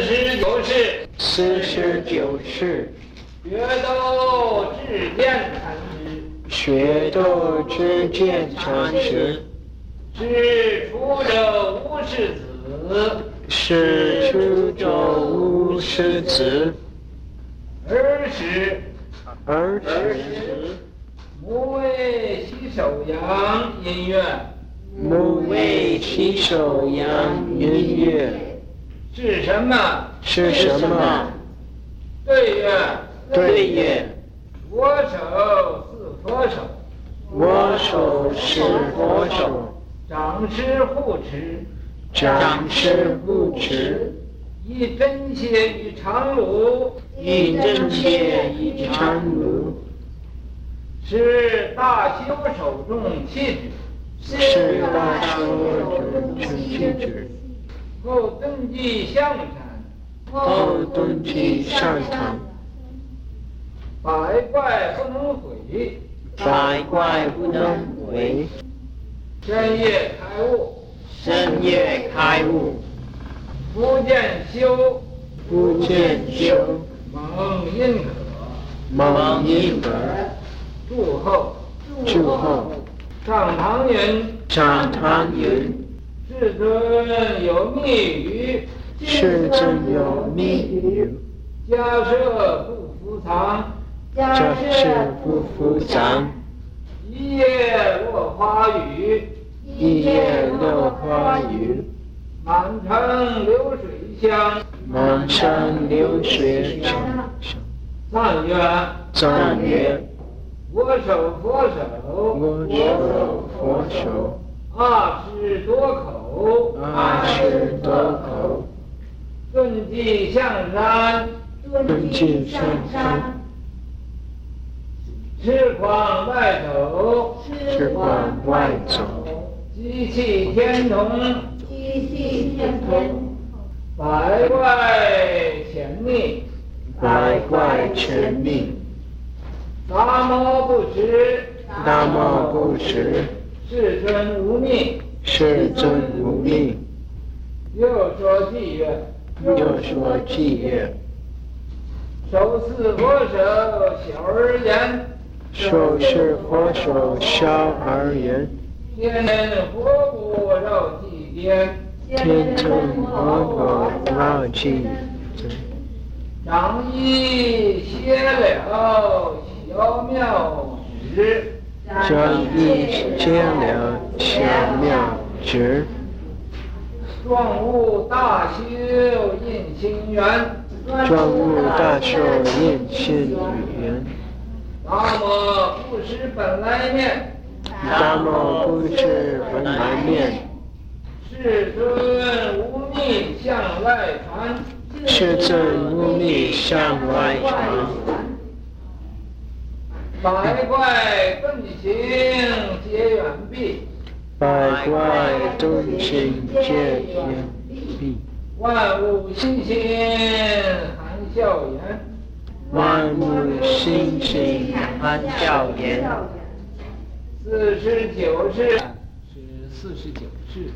十九世，四十九世，学斗智见禅师，学斗智见禅师，是出者无师子，是出者无师子，尔时，尔时，母为西首阳音乐，母为西首阳音乐。是什么？是什么？对曰，对。曰，我手是佛手，我手是佛手，掌师护持，掌师护持，以针切与长炉，以针切与长炉，是大修手中气质，是大修手中气质。后登记象禅，后登记象禅，百怪不能毁，百怪不能毁。深夜开悟，深夜开悟。不见修，不见修。蒙印可，蒙印可。祝后，祝后。上堂云，上堂云。世尊有密语，世尊有密语。迦叶不伏藏，迦叶不伏藏。一叶落花雨，一叶落花雨。满城流水香，满城流水香。赞曰，赞曰，我手佛手，我手佛手。二十多口，阿耆多口，顿迹象山，顿迹象山，痴狂外走，痴狂外走，机器天童，机器天童，百怪潜匿，百怪潜匿，达摩不识，达摩不识。世尊无覗，世尊无覗。又说偈曰，又说偈曰，手是佛手小而言，手是佛手小而言。天人活骨绕际边，天人活骨绕际边。掌衣歇了小妙指。将一千两千妙指，状物大修印心缘，状物大修印心缘。南无不识本来面，南无不识本来面。世尊无覗向外传，世尊无覗向外传。百怪顿行皆远避，百怪顿行皆远避。万物欣欣含笑颜，万物欣欣含笑颜。四十九世是四十九世，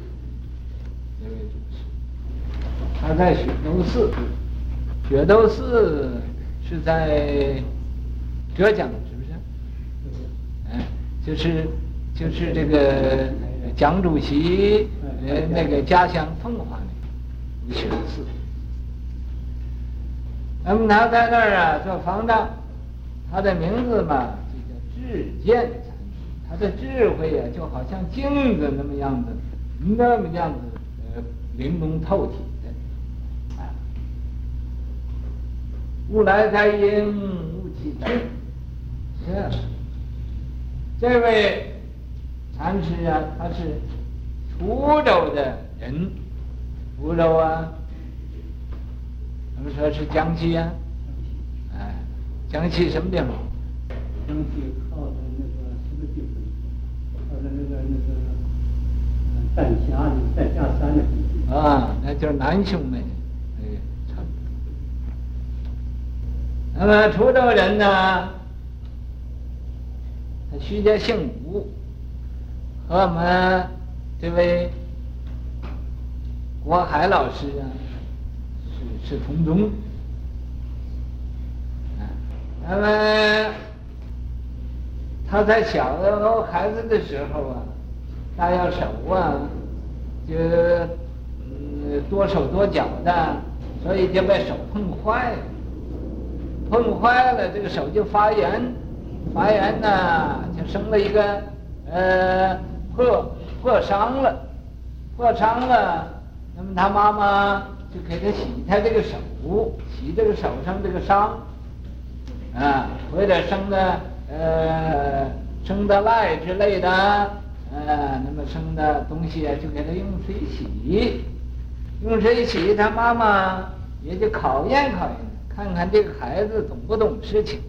他在雪窦寺，雪窦寺是在浙江。就是就是这个蒋主席呃那个家乡凤凰的雪窦寺，那么他在那儿啊做方丈，他的名字嘛就叫智见禅师，他的智慧啊就好像镜子那么样子，那么样子呃玲珑透体的，啊，物来载应，物去载去，是。这位禅师啊，他是滁州的人，滁州啊，我们说是江西啊，哎，江西什么地方？江西靠的那个什么地方？靠着那个那个丹霞的丹霞山的地方。啊，那就是南兄妹，哎。那么滁州人呢？徐家姓吴，和我们这位国海老师啊是是同宗。啊，那么他在小孩子的时候啊，他要手啊，就嗯多手多脚的，所以就把手碰坏了。碰坏了，这个手就发炎，发炎呢就生了一个呃破破伤了，破伤了，那么他妈妈就给他洗他这个手，洗这个手上这个伤，啊，或者生的呃生的癞之类的，呃，那么生的东西，就给他用水洗，用水洗，他妈妈也就考验考验。看看这个孩子懂不懂事情，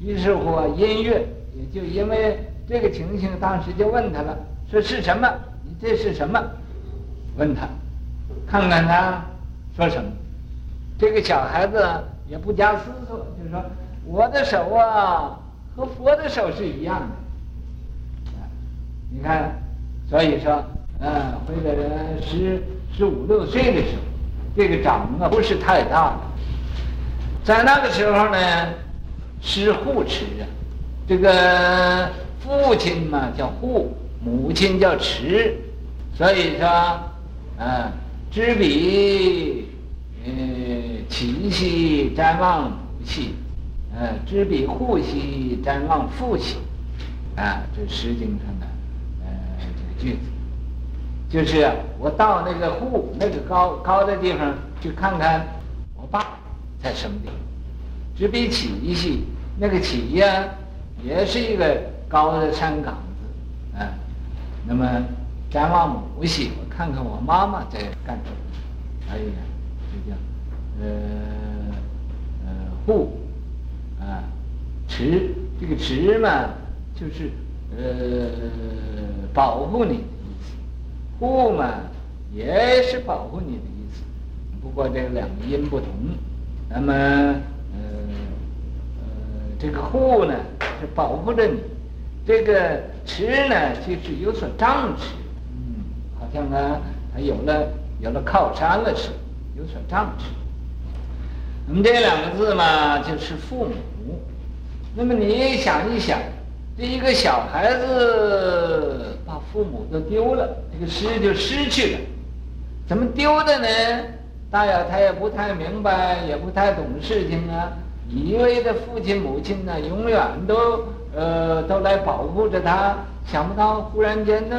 于是乎，音乐也就因为这个情形，当时就问他了，说是什么？你这是什么？问他，看看他说什么。这个小孩子也不加思索，就说我的手啊，和佛的手是一样的。你看，所以说，嗯，或者十十五六岁的时候，这个长啊不是太大了。在那个时候呢，是护持啊，这个父亲嘛叫护，母亲叫持，所以说，啊，知彼，呃，其兮瞻望母兮，呃，知彼护兮瞻望父兮，啊，这《诗经》上的，呃，这个句子，就是我到那个护那个高高的地方去看看我爸。在什么地方？知彼其兮，那个起呀，也是一个高的山岗子，啊。那么瞻望母兮，我看看我妈妈在干什么。哎呀，就这叫呃呃护啊持，这个持嘛，就是呃保护你的意思。护嘛，也是保护你的意思，不过这两个音不同。那么，这个护呢是保护着你，这个持呢就是有所障持，嗯，好像呢他有了有了靠山了似的，有所障持。那么这两个字嘛就是父母。那么你想一想，这一个小孩子把父母都丢了，这个失就失去了，怎么丢的呢？大呀，他也不太明白，也不太懂事情啊，以为的父亲母亲呢，永远都呃都来保护着他，想不到忽然间呢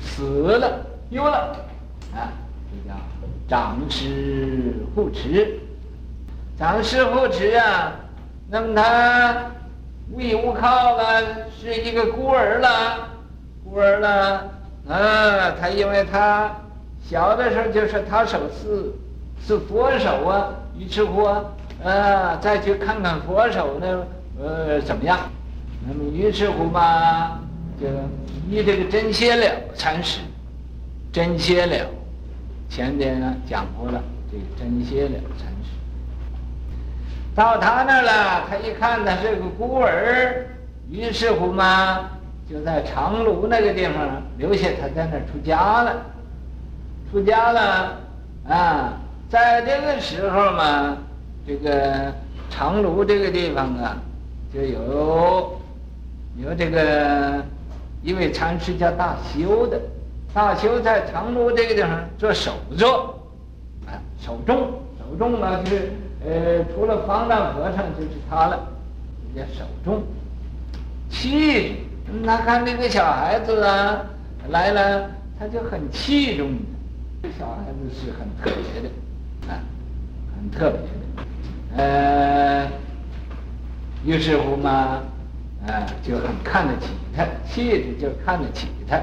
死了，丢了，啊，这叫长师护持，长师护持啊，那么他无依无靠了，是一个孤儿了，孤儿了，啊，他因为他小的时候就是他手是。是佛手啊，于是乎啊，呃，再去看看佛手呢，呃，怎么样？那么于是乎嘛，就依这个真歇了禅师，真歇了，前边呢讲过了，这个真歇了禅师，到他那儿了，他一看他是个孤儿，于是乎嘛，就在长芦那个地方留下他在那儿出家了，出家了，啊。在这个时候嘛，这个长芦这个地方啊，就有有这个一位禅师叫大修的，大修在长芦这个地方做首座，啊，首众，首众呢就是呃，除了方丈和尚就是他了，叫首众。气质，那看那个小孩子啊来了，他就很器重，这小孩子是很特别的。啊，很特别的，呃，于是乎嘛，啊，就很看得起他，气质就看得起他，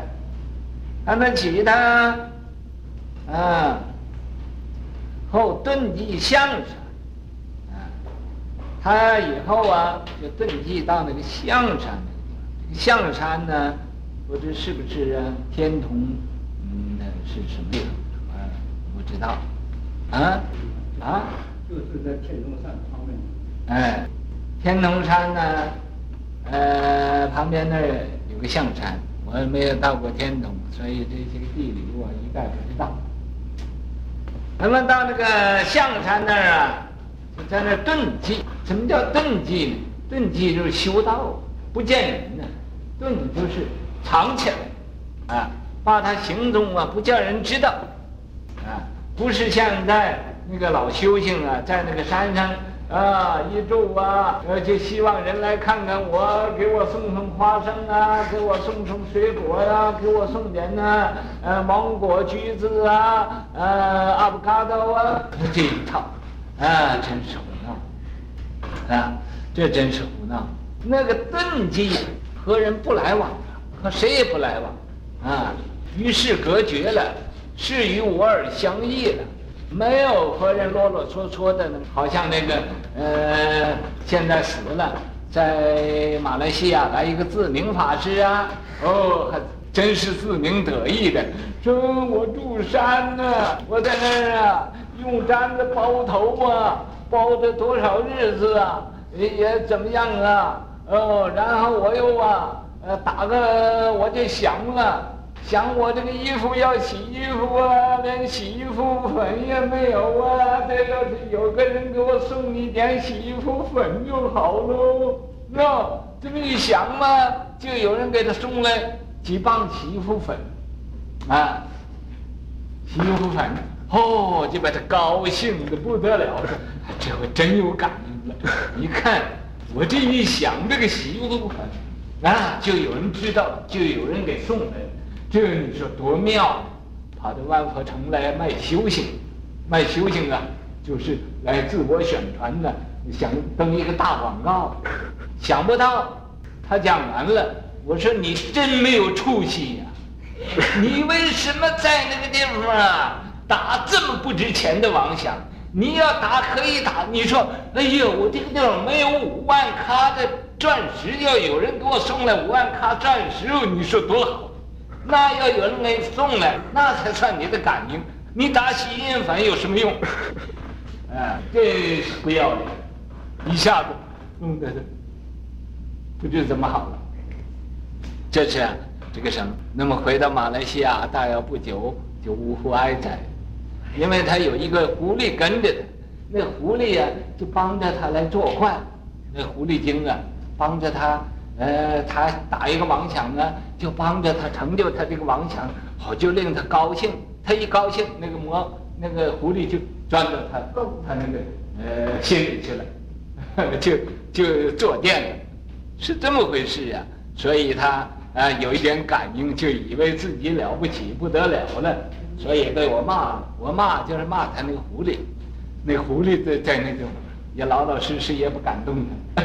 看得起他，啊，后遁迹象山，啊，他以后啊就遁迹到那个象山那个地方，这个象山呢，不知是不是啊天童，嗯，那是什么地方？啊，不知道。啊啊，就是在天童山旁边。哎，天童山呢，呃，旁边那儿有个象山，我没有到过天童，所以这些地理我一概不知道。咱们到那个象山那儿啊，就在那儿遁迹。什么叫遁迹呢？遁迹就是修道，不见人呢。遁就是藏起来，啊，把他行踪啊不叫人知道，啊，不是像在那个老修行啊，在那个山上。啊，一住啊，呃，就希望人来看看我，给我送送花生啊，给我送送水果呀、给我送点呢、呃，芒果、橘子啊，呃，阿布卡多啊，这一套，啊，真是胡闹，啊，这真是胡闹。那个遁迹和人不来往，和谁也不来往，啊，与世隔绝了，是与我而相异了。没有和人啰啰嗦嗦的，好像那个呃，现在死了，在马来西亚来一个自明法师啊，哦，还真是自鸣得意的，说我住山呢、啊，我在那儿啊，用毡子包头啊，包的多少日子啊，也也怎么样啊，哦，然后我又啊，呃，打个我就降了。想我这个衣服要洗衣服啊，连洗衣服粉也没有啊！这要是有个人给我送一点洗衣服粉就好喽。那这么一想嘛，就有人给他送来几磅洗衣服粉，啊，洗衣服粉，哦，就把他高兴的不得了了。这回真有感应了。一看我这一想，这个洗衣服粉，啊，就有人知道，就有人给送来了。这你说多妙，跑到万佛城来卖修行，卖修行啊，就是来自我宣传的，想登一个大广告，想不到他讲完了，我说你真没有出息呀，你为什么在那个地方啊打这么不值钱的妄想？你要打可以打，你说哎呦，我这个地方没有五万卡的钻石，要有人给我送来五万卡钻石，你说多好。那要有人给送来，那才算你的感应。你打洗衣粉有什么用？啊，这是不要脸，一下子弄得不知怎么好了。这是这个什么？那么回到马来西亚，大约不久就呜呼哀哉，因为他有一个狐狸跟着他，那狐狸呀、啊、就帮着他来做怪，那狐狸精啊帮着他。呃，他打一个妄想呢，就帮着他成就他这个妄想，好就令他高兴。他一高兴，那个魔那个狐狸就钻到他他那个呃心里去了，就就坐垫了，是这么回事呀、所以他啊、呃、有一点感应，就以为自己了不起不得了了，所以被我骂了。我骂就是骂他那个狐狸，那狐狸在在那种也老老实实也不敢动他。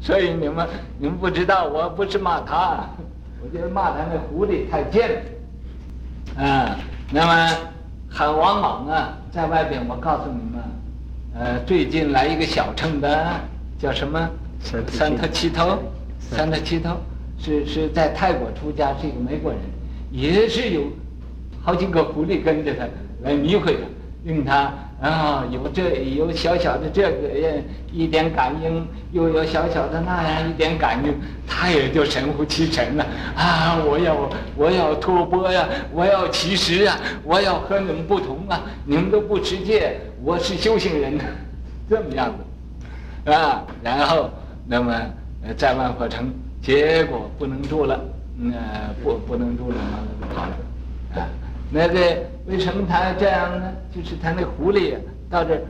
所以你们你们不知道，我不是骂他，我就是骂他那狐狸太贱了，啊，那么很王莽啊，在外边我告诉你们，呃，最近来一个小乘的，叫什么？三头七头，三头七头，是是在泰国出家，是一个美国人，也是有好几个狐狸跟着他来迷惑他，令他。啊，有这有小小的这个呀一点感应，又有小小的那样一点感应，他也就神乎其神了。啊，我要我要托钵呀，我要其实啊，我要和你们不同啊，你们都不持戒，我是修行人，这么样子，啊，然后那么在万佛城，结果不能住了，嗯，不不能住了嘛，跑了，啊。那个为什么他这样呢？就是他那狐狸到这儿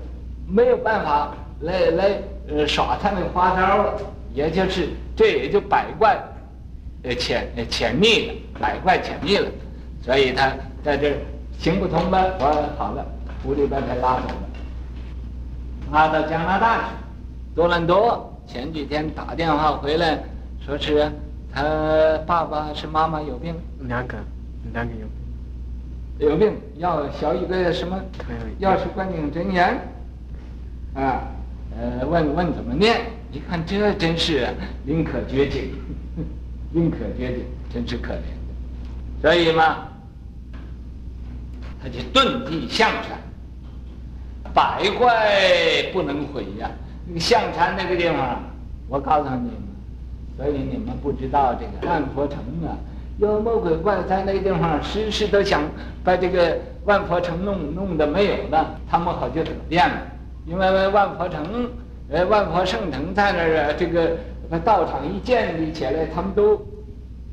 没有办法来来呃耍他那花招了，也就是这也就百怪呃潜潜匿了，百怪潜匿了，所以他在这行不通了。我好了，狐狸把他拉走了，拉到加拿大去，多伦多。前几天打电话回来，说是他爸爸是妈妈有病，两个，两个有病。有病要学一个什么？药师观景真言，啊，呃，问问怎么念？一看这真是宁可绝境，宁可绝境，真是可怜的。所以嘛，他就遁地象山，百怪不能毁呀。那个象山那个地方，我告诉你们，所以你们不知道这个万佛城啊，妖魔鬼怪在那个地方时时都想把这个万佛城弄弄得没有了，他们好就得变了。因为万佛城，呃，万佛圣城在那儿，这个道场一建立起来，他们都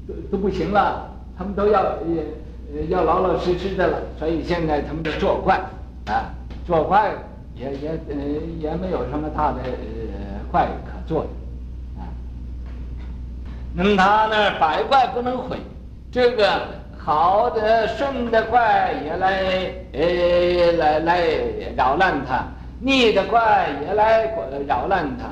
都都不行了，他们都要呃要老老实实的了。所以现在他们就作怪啊，作怪也也呃也没有什么大的呃怪可做的。啊那么他那百怪不能毁，这个好的顺的怪也来呃来来扰乱他，逆的怪也来扰乱他，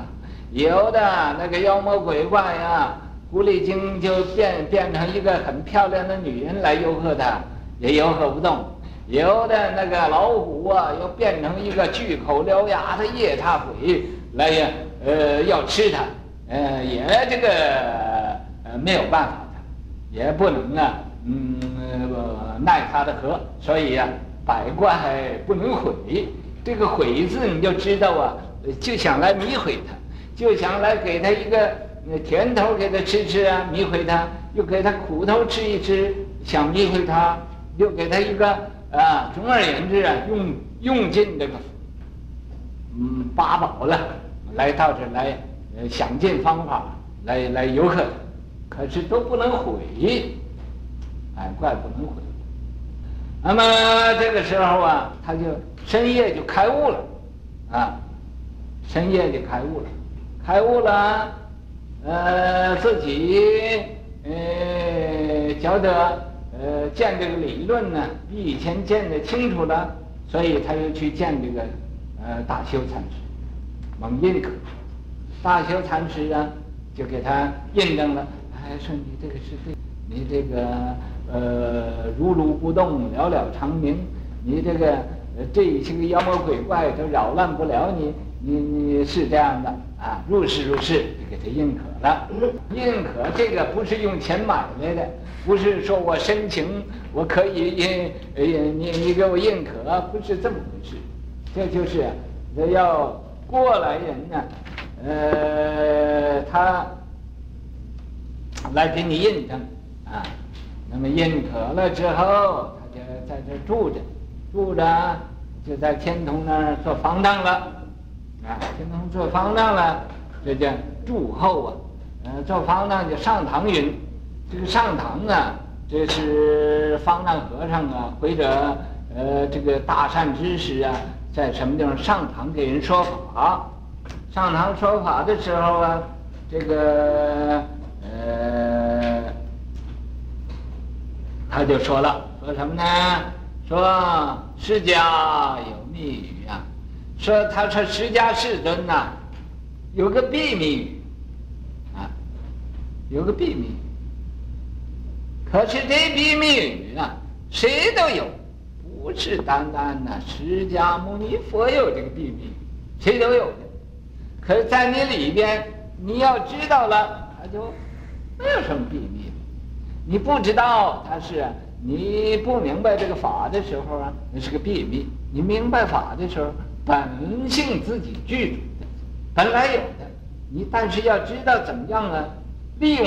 有的那个妖魔鬼怪呀，狐狸精就变变成一个很漂亮的女人来诱惑他，也诱惑不动；有的那个老虎啊，又变成一个巨口獠牙的夜叉鬼来呀，呃要吃他，呃也这个呃。没有办法，也不能啊，嗯，奈他的何，所以、啊，百怪不能毁。这个毁字你就知道啊，就想来迷毁他，就想来给他一个甜头给他吃吃啊，迷毁他；又给他苦头吃一吃，想迷毁他；又给他一个啊，总而言之啊，用用尽这个嗯八宝了，来到这来，呃，想尽方法来来游客他。可是都不能毁，哎，怪不能毁。那么这个时候啊，他就深夜就开悟了，啊，深夜就开悟了，开悟了，呃，自己呃觉得呃见这个理论呢比以前见得清楚了，所以他又去见这个呃大修禅师，蒙印可，大修禅师啊就给他印证了。还说你这个是对，你这个呃如如不动，了了常明，你这个呃这些个妖魔鬼怪都扰乱不了你，你你是这样的啊，如是如是，就给他认可了。认可这个不是用钱买来的，不是说我申请我可以认，你你给我认可，不是这么回事，这就是要过来人呢，呃他。来给你印证啊，那么认可了之后，他就在这住着，住着就在天童那儿做方丈了，啊，天童做方丈了，这叫住后啊，呃，做方丈就上堂云，这个上堂啊，这是方丈和尚啊，或者呃这个大善知识啊，在什么地方上堂给人说法，上堂说法的时候啊，这个。呃，他就说了，说什么呢？说释迦有密语啊，说他说释迦世尊呐、有个秘密啊，有个秘密。可是这秘密语啊，谁都有，不是单单的释迦牟尼佛有这个秘密，谁都有的。可是，在你里边，你要知道了，他就。没有什么秘密，你不知道它是，你不明白这个法的时候啊，那是个秘密；你明白法的时候，本性自己具足的，本来有的。你但是要知道怎么样啊，利用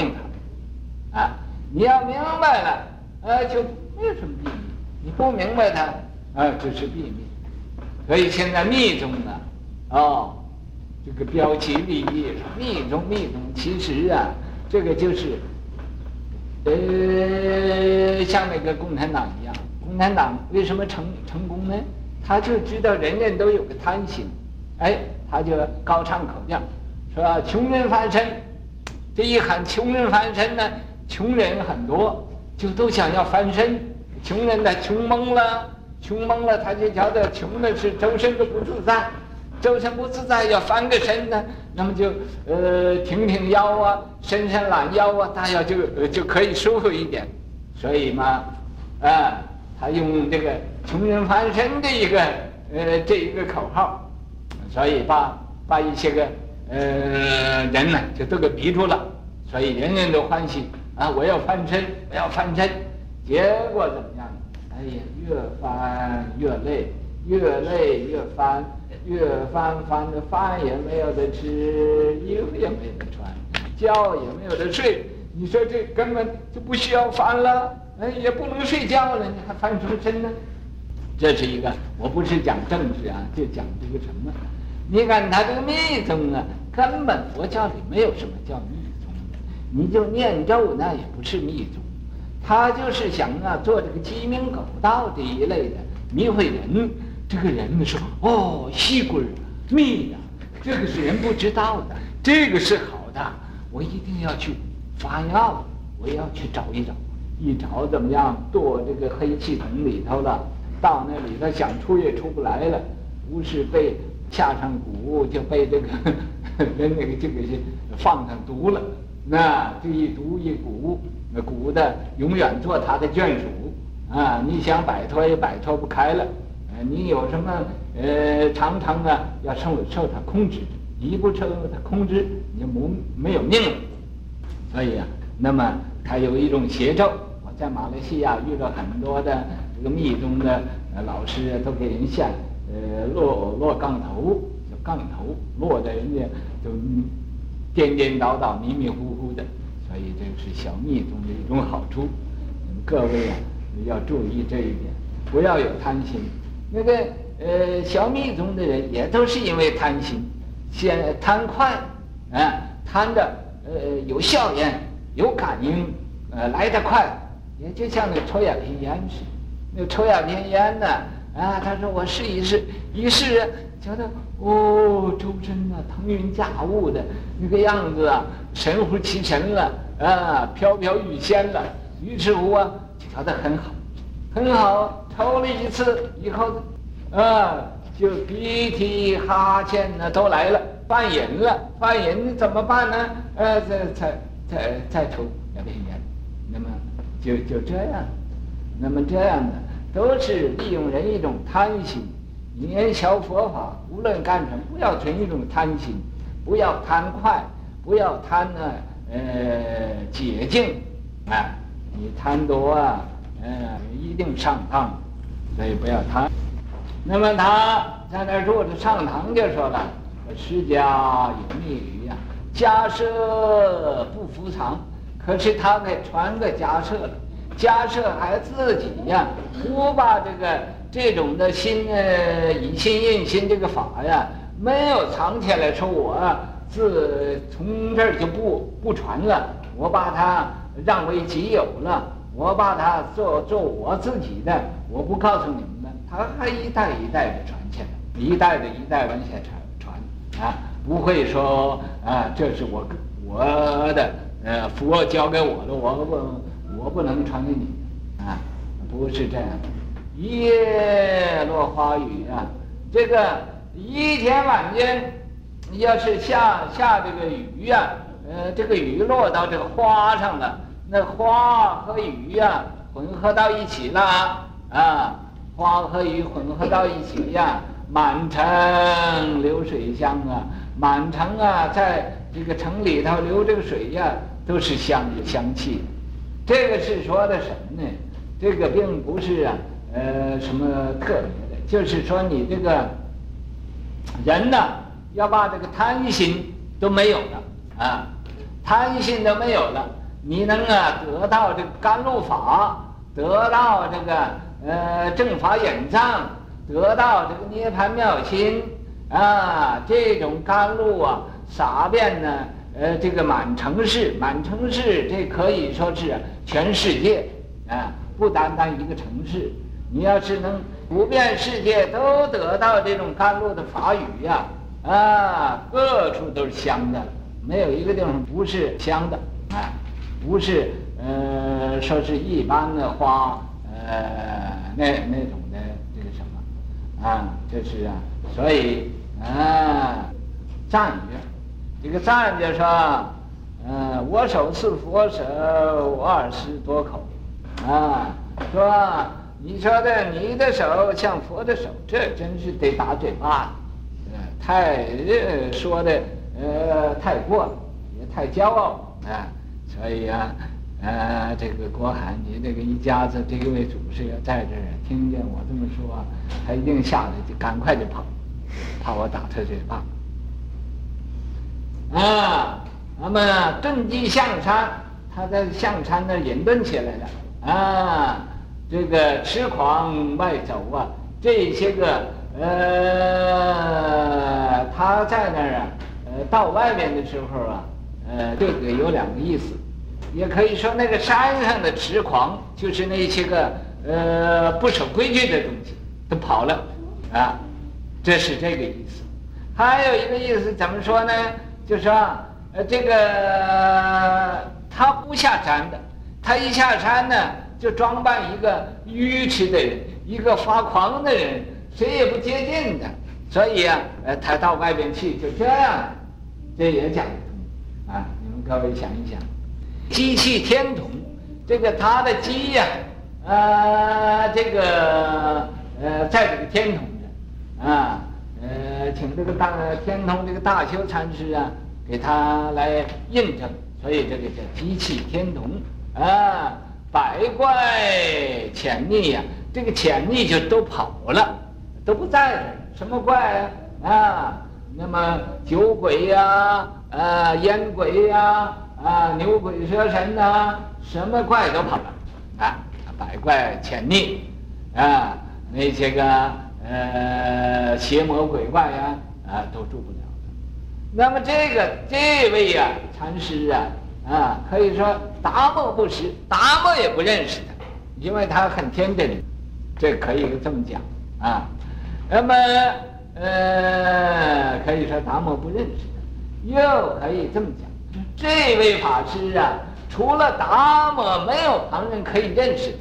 它，啊，你要明白了，啊，就没有什么秘密；你不明白它，啊，就是秘密。所以现在密宗呢，哦，这个标奇立异，密宗密宗，其实啊。这个就是，呃，像那个共产党一样，共产党为什么成成功呢？他就知道人人都有个贪心，哎，他就高唱口调，说穷人翻身，这一喊穷人翻身呢，穷人很多，就都想要翻身，穷人呢穷懵了，穷懵了，他就觉得穷的是周身都不自在。周身不自在，要翻个身呢，那么就呃挺挺腰啊，伸伸懒腰啊，大家就呃就可以舒服一点。所以嘛，啊，他用这个穷人翻身的一个呃这一个口号，所以把把一些个呃人呢就都给逼住了，所以人人都欢喜啊，我要翻身，我要翻身。结果怎么样？哎呀，越翻越累，越累越翻。越翻翻的饭也没有得吃，衣服也没得穿，觉也没有得睡，你说这根本就不需要翻了，哎，也不能睡觉了，你还翻什么身呢？这是一个，我不是讲政治啊，就讲这个什么？你看他这个密宗啊，根本佛教里没有什么叫密宗，你就念咒那也不是密宗，他就是想啊做这个鸡鸣狗盗这一类的迷惑人。这个人呢说哦，吸鬼密的，这个是人不知道的，这个是好的，我一定要去发药，我要去找一找，一找怎么样？躲这个黑气筒里头了，到那里头想出也出不来了，不是被下上蛊，就被这个 跟那个这个放上毒了。那这一毒一蛊，那蛊的永远做他的眷属啊！你想摆脱也摆脱不开了。你有什么呃，常常啊要受受他控制，一不受他控制，你就没没有命了。所以啊，那么他有一种邪咒。我在马来西亚遇到很多的这个密宗的老师，都给人下呃落落杠头，叫杠头，落在人家就颠颠倒倒、迷迷糊糊的。所以这是小密宗的一种好处。各位啊，要注意这一点，不要有贪心。那个呃，小密宗的人也都是因为贪心，先贪快，啊，贪的呃有效验、有感应，呃来得快，也就像那抽鸦片烟似的。那抽鸦片烟呢，啊，他说我试一试，一试觉得哦，周身啊腾云驾雾的那个样子啊，神乎其神了，啊，飘飘欲仙了。于是乎啊，就觉得很好，很好。抽了一次以后，啊，就鼻涕哈欠呢都来了，犯瘾了，犯瘾怎么办呢？呃，再再再再抽两片烟，那么就就这样，那么这样的都是利用人一种贪心。你学佛法，无论干什么，不要存一种贪心，不要贪快，不要贪呢，呃，捷径，啊，你贪多啊，呃，一定上当。所以不要贪。那么他在那儿坐着上堂就说了：“释迦有密语呀，迦叶不伏藏。”可是他给传给迦叶了，迦叶还自己呀，不把这个这种的心呃以心印心这个法呀，没有藏起来，说我自从这儿就不不传了，我把它让为己有了，我把它做做我自己的。我不告诉你们的，它还一代一代的传下来，一代的一代往下传传啊，不会说啊，这是我我的呃佛交给我的，我不我不能传给你啊，不是这样的。叶落花雨啊，这个一天晚间，要是下下这个雨呀、啊，呃，这个雨落到这个花上了，那花和雨呀、混合到一起了。啊，花和雨混合到一起呀，满城流水香啊，满城啊，在这个城里头流这个水呀，都是香的香气。这个是说的什么呢？这个并不是啊，呃，什么特别的，就是说你这个人呢，要把这个贪心都没有了啊，贪心都没有了，你能啊得到这个甘露法，得到这个。呃，正法眼藏，得到这个涅槃妙心啊，这种甘露啊，洒遍呢，呃，这个满城市，满城市，这可以说是全世界啊，不单单一个城市。你要是能普遍世界都得到这种甘露的法雨呀，啊，各处都是香的，没有一个地方不是香的啊，不是呃，说是一般的花。呃，那那种的这个什么啊，就是啊，所以啊，赞曰，这个赞就说，嗯、呃，我手似佛手，我耳似多口，啊，说你说的你的手像佛的手，这真是得打嘴巴，呃，太说的呃太过了，也太骄傲了啊，所以啊。呃，这个郭海，你这个一家子这一位祖师要在这儿听见我这么说，他一定吓得就赶快就跑，怕我打他嘴巴。啊，那么遁迹象山，他在象山那隐遁起来了啊，这个痴狂外走啊，这些个呃，他在那儿啊，呃，到外面的时候啊，呃，这个有两个意思，也可以说那个山上的痴狂，就是那些个呃不守规矩的东西都跑了啊，这是这个意思。还有一个意思怎么说呢？就说，呃，这个他不下山的，他一下山呢，就装扮一个愚痴的人，一个发狂的人，谁也不接近的。所以啊，呃，他到外边去就这样，这也讲。各位想一想，机器天童，这个他的机呀，啊，这个呃，在这个天童的啊。呃，请这个大天童这个大修禅师啊，给他来印证，所以这个叫机器天童啊，百怪潜匿呀，这个潜匿就都跑了，都不在了。什么怪啊？啊，那么酒鬼呀，啊，烟鬼呀，啊，牛鬼蛇神呐、什么怪都跑了啊，百怪潜匿啊，那些个。呃，邪魔鬼怪呀，啊，都住不了的。那么这个这位呀，禅师啊，啊，可以说达摩不识，达摩也不认识他，因为他很天真，这可以这么讲啊。那么呃，可以说达摩不认识，又可以这么讲，这位法师啊，除了达摩，没有旁人可以认识他。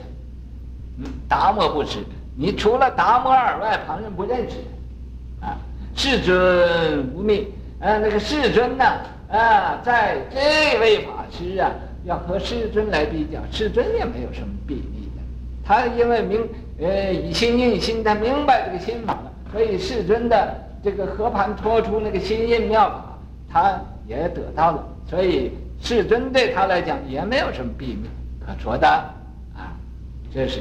嗯，达摩不识。你除了达摩尔外，旁人不认识的，啊，世尊无秘，啊，那个世尊呢，啊，在这位法师啊，要和世尊来比较，世尊也没有什么秘密的，他因为明，呃，以心印心，他明白这个心法了，所以世尊的这个和盘托出那个心印妙法，他也得到了，所以世尊对他来讲也没有什么秘密可说的，啊，这是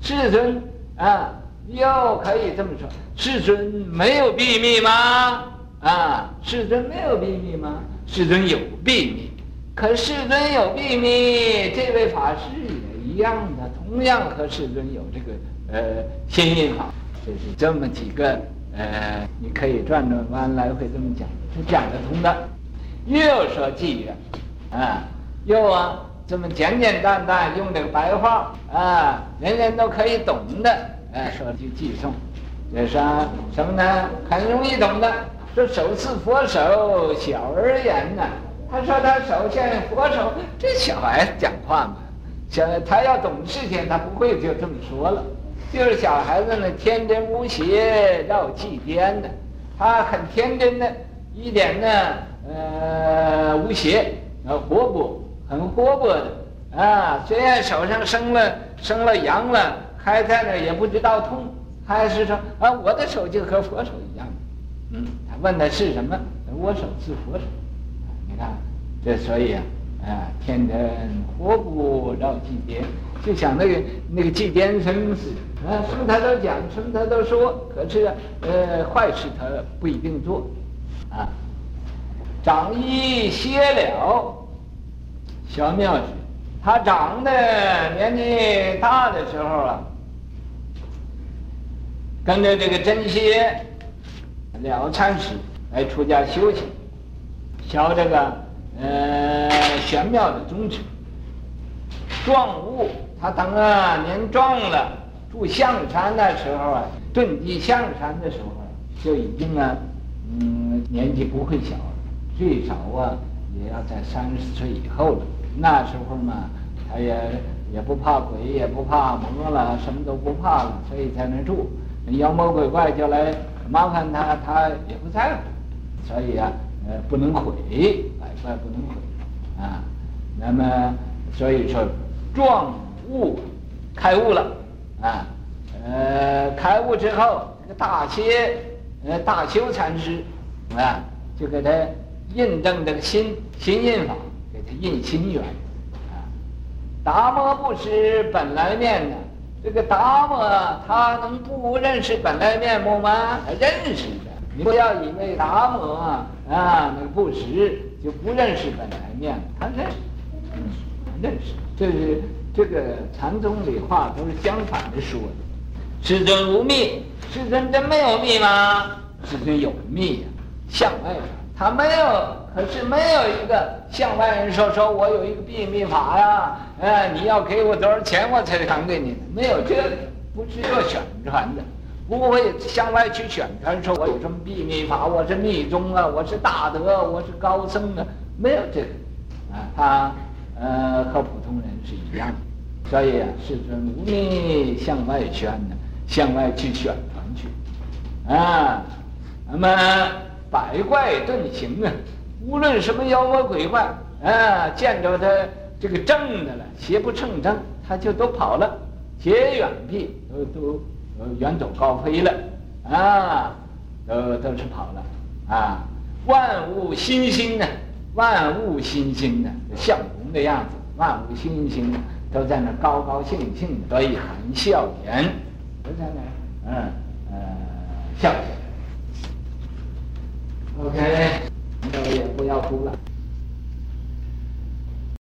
世尊。啊，又可以这么说，世尊没有秘密吗？啊，世尊没有秘密吗？世尊有秘密，可世尊有秘密，这位法师也一样的，同样和世尊有这个呃心印法，就是这么几个呃，你可以转转弯来回这么讲，是讲得通的。又说偈缘，啊，又啊。这么简简单单用这个白话啊，人人都可以懂的，哎，说句偈颂，这是什么呢？很容易懂的。这手似佛手，小儿言呐。他说他手像佛手，这小孩子讲话嘛，小他要懂事情，他不会就这么说了。就是小孩子呢，天真无邪，绕寂颠的，他很天真的，一点呢，呃，无邪，呃，活泼。很活泼的啊，虽然手上生了生了痒了，还在那也不知道痛，还是说啊，我的手就和佛手一样。嗯，他问的是什么？我手是佛手。你看，这所以啊，啊，天真活泼绕寂颠，就像那个那个寂颠僧似的啊，什么他都讲，什么他都说，可是呃，坏事他不一定做啊。长一歇了。小妙举，他长得年纪大的时候啊，跟着这个真歇了禅师来出家修行，学这个呃玄妙的宗旨。壮悟，他等啊年壮了，住象山的时候啊，遁迹象山的时候啊，就已经啊，嗯，年纪不会小，最少啊也要在三十岁以后了。那时候嘛，他也也不怕鬼，也不怕魔了，什么都不怕了，所以在那住。妖魔鬼怪就来麻烦他，他也不在乎。所以啊，呃，不能毁，百怪不能毁啊。那么，所以说，壮悟，开悟了啊。呃，开悟之后，这个大歇，呃，大修禅师啊，就给他印证这个心心印法。给他印心缘，啊，达摩不识本来面呢？这个达摩他能不认识本来面目吗？他认识的。你不要以为达摩啊，那个不识就不认识本来面，他认识。嗯，认识。这是这个禅宗里话都是相反的说的。世尊无密，世尊真没有密吗？世尊有密呀、啊，向外传，他没有，可是没有一个向外人说说我有一个秘密法呀，哎，你要给我多少钱我才传给你，没有这个，不是做宣传的，不会向外去宣传说我有什么秘密法，我是密宗啊，我是大德，我是高僧啊，没有这个，啊，他呃和普通人是一样的，所以啊，世尊无力向外宣呢。向外去宣传去，啊，那么百怪遁形啊，无论什么妖魔鬼怪啊，见着他这个正的了，邪不胜正，他就都跑了，结远避，都都远走高飞了，啊，都都是跑了，啊，万物欣欣呢，万物欣欣呢，相公的样子，万物欣欣呢，都在那高高兴兴的，所以含笑颜。在那？嗯呃，笑。OK，那我也不要哭了。